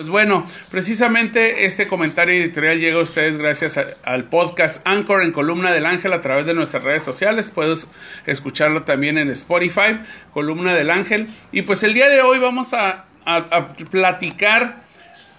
Pues bueno, precisamente este comentario editorial llega a ustedes gracias al podcast Anchor en Columna del Ángel a través de nuestras redes sociales. Puedes escucharlo también en Spotify, Columna del Ángel. Y pues el día de hoy vamos a, a platicar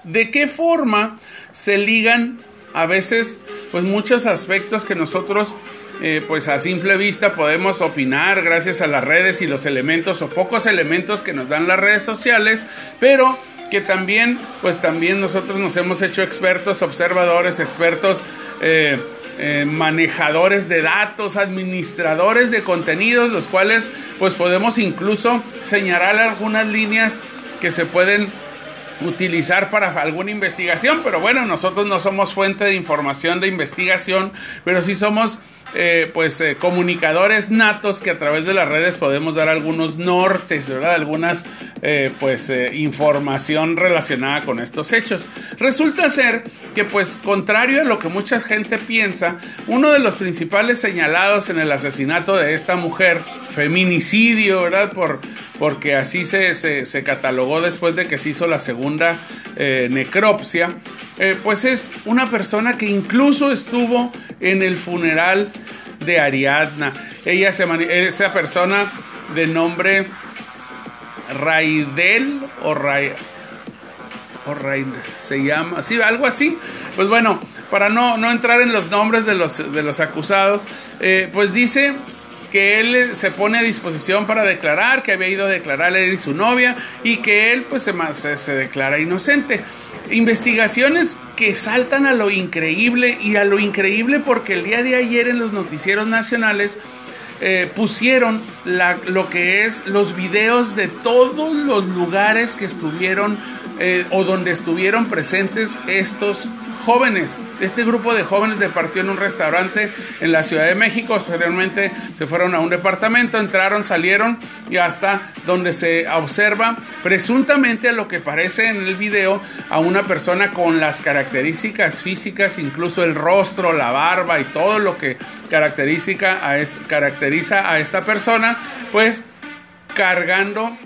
de qué forma se ligan a veces pues muchos aspectos que nosotros eh, pues a simple vista podemos opinar gracias a las redes y los elementos o pocos elementos que nos dan las redes sociales, pero que también, pues también nosotros nos hemos hecho expertos, observadores, expertos, eh, eh, manejadores de datos, administradores de contenidos, los cuales pues podemos incluso señalar algunas líneas que se pueden utilizar para alguna investigación, pero bueno, nosotros no somos fuente de información de investigación, pero sí somos eh, pues eh, comunicadores natos que a través de las redes podemos dar algunos nortes, ¿verdad? Algunas eh, pues información relacionada con estos hechos. Resulta ser que pues contrario a lo que mucha gente piensa, uno de los principales señalados en el asesinato de esta mujer, feminicidio, ¿verdad? Por, porque así se, se, catalogó después de que se hizo la segunda necropsia, pues es una persona que incluso estuvo en el funeral de Ariadna. Ella se esa persona de nombre Raidel o o se llama, sí, algo así. Pues bueno, para no, no entrar en los nombres de los, de los acusados, eh, pues dice que él se pone a disposición para declarar, que había ido a declarar él y su novia, y que él pues se, se declara inocente. Investigaciones que saltan a lo increíble y a lo increíble porque el día de ayer en los noticieros nacionales eh, pusieron lo que es los videos de todos los lugares que estuvieron eh, o donde estuvieron presentes estos jóvenes. Este grupo de jóvenes departió en un restaurante en la Ciudad de México. Posteriormente se fueron a un departamento, entraron, salieron y hasta donde se observa presuntamente a lo que parece en el video a una persona con las características físicas, incluso el rostro, la barba y todo lo que caracteriza a, caracteriza a esta persona, pues cargando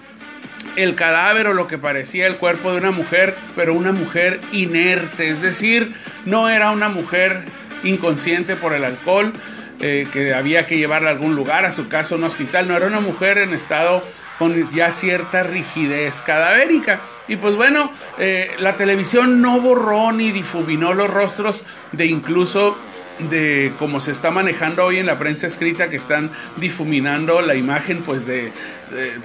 el cadáver o lo que parecía el cuerpo de una mujer, pero una mujer inerte, es decir, no era una mujer inconsciente por el alcohol, eh, que había que llevarla a algún lugar, a su casa, a un hospital, no era una mujer en estado con ya cierta rigidez cadavérica. Y pues bueno, eh, la televisión no borró ni difuminó los rostros de incluso de cómo se está manejando hoy en la prensa escrita que están difuminando la imagen pues de,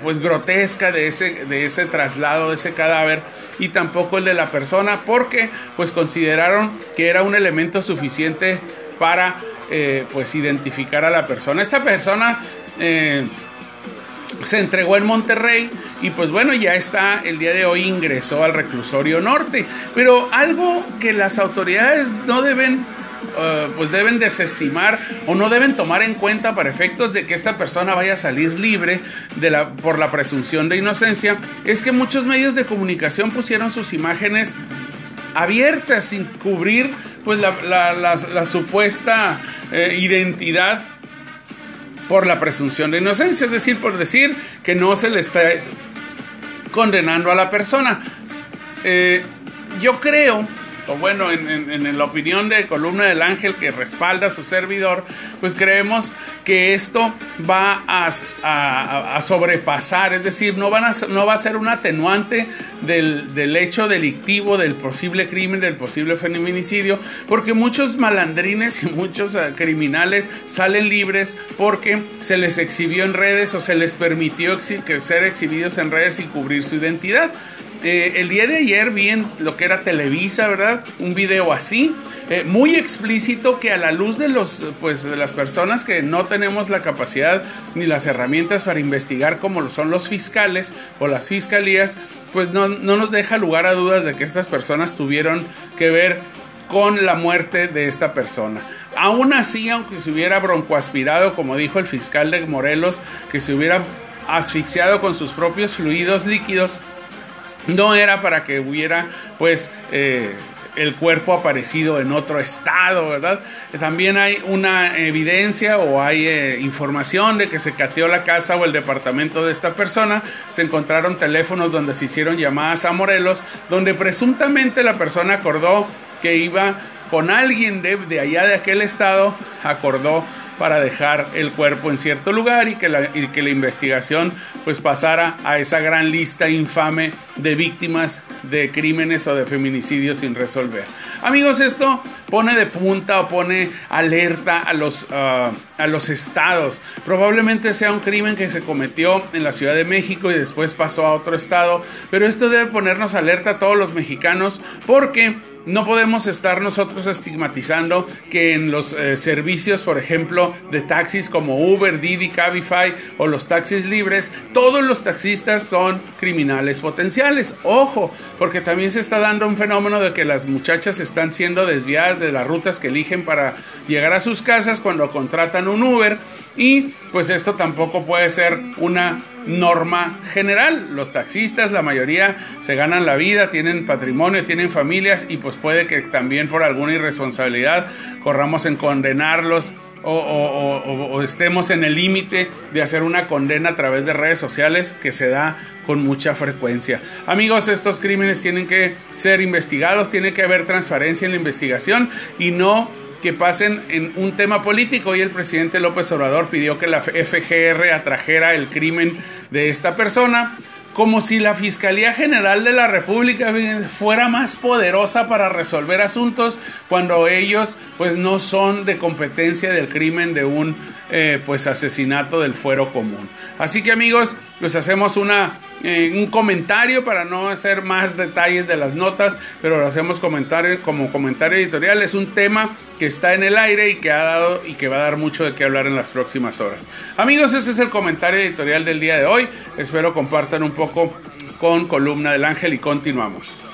pues grotesca de ese de ese traslado de ese cadáver y tampoco el de la persona porque pues consideraron que era un elemento suficiente para eh, pues identificar a la persona esta persona eh, se entregó en Monterrey y pues bueno, ya está, el día de hoy ingresó al reclusorio norte. Pero algo que las autoridades no deben eh, pues deben desestimar o no deben tomar en cuenta para efectos de que esta persona vaya a salir libre de la, por la presunción de inocencia, es que muchos medios de comunicación pusieron sus imágenes abiertas sin cubrir pues la, supuesta eh, identidad por la presunción de inocencia, es decir, por decir que no se le está condenando a la persona. Eh, yo creo bueno, en, la opinión de Columna del Ángel que respalda a su servidor, pues creemos que esto va a, sobrepasar, es decir, no, va a ser un atenuante del, del, hecho delictivo, del posible crimen, del posible feminicidio, porque muchos malandrines y muchos eh, criminales salen libres porque se les exhibió en redes o se les permitió ser exhibidos en redes sin cubrir su identidad. Eh, el día de ayer vi en lo que era Televisa, ¿verdad? Un video así, eh, muy explícito que a la luz de los, pues, de las personas que no tenemos la capacidad ni las herramientas para investigar como son los fiscales o las fiscalías, pues no, no nos deja lugar a dudas de que estas personas tuvieron que ver con la muerte de esta persona. Aún así, aunque se hubiera broncoaspirado, como dijo el fiscal de Morelos, que se hubiera asfixiado con sus propios fluidos líquidos, no era para que hubiera pues eh, el cuerpo aparecido en otro estado, ¿verdad? También hay una evidencia o hay eh, información de que se cateó la casa o el departamento de esta persona, se encontraron teléfonos donde se hicieron llamadas a Morelos, donde presuntamente la persona acordó que iba con alguien de, de allá de aquel estado, acordó para dejar el cuerpo en cierto lugar y que la, que la investigación pues pasara a esa gran lista infame de víctimas de crímenes o de feminicidios sin resolver. Amigos, esto pone de punta o pone alerta a los, uh, a los estados. Probablemente sea un crimen que se cometió en la Ciudad de México y después pasó a otro estado, pero esto debe ponernos alerta a todos los mexicanos porque no podemos estar nosotros estigmatizando que en los eh, servicios, por ejemplo, de taxis como Uber, Didi, Cabify o los taxis libres, todos los taxistas son criminales potenciales. Ojo, porque también se está dando un fenómeno de que las muchachas están siendo desviadas de las rutas que eligen para llegar a sus casas cuando contratan un Uber y pues esto tampoco puede ser una norma general. Los taxistas, la mayoría, se ganan la vida, tienen patrimonio, tienen familias y pues puede que también por alguna irresponsabilidad corramos en condenarlos o, estemos en el límite de hacer una condena a través de redes sociales que se da con mucha frecuencia. Amigos, estos crímenes tienen que ser investigados, tiene que haber transparencia en la investigación y no que pasen en un tema político y el presidente López Obrador pidió que la FGR atrajera el crimen de esta persona como si la Fiscalía General de la República fuera más poderosa para resolver asuntos cuando ellos pues no son de competencia del crimen de un eh, pues asesinato del fuero común. Así que amigos, pues hacemos una eh, un comentario para no hacer más detalles de las notas, pero lo hacemos comentario, como comentario editorial. Es un tema que está en el aire y que ha dado y que va a dar mucho de qué hablar en las próximas horas. Amigos, este es el comentario editorial del día de hoy. Espero compartan un poco con Columna del Ángel y continuamos.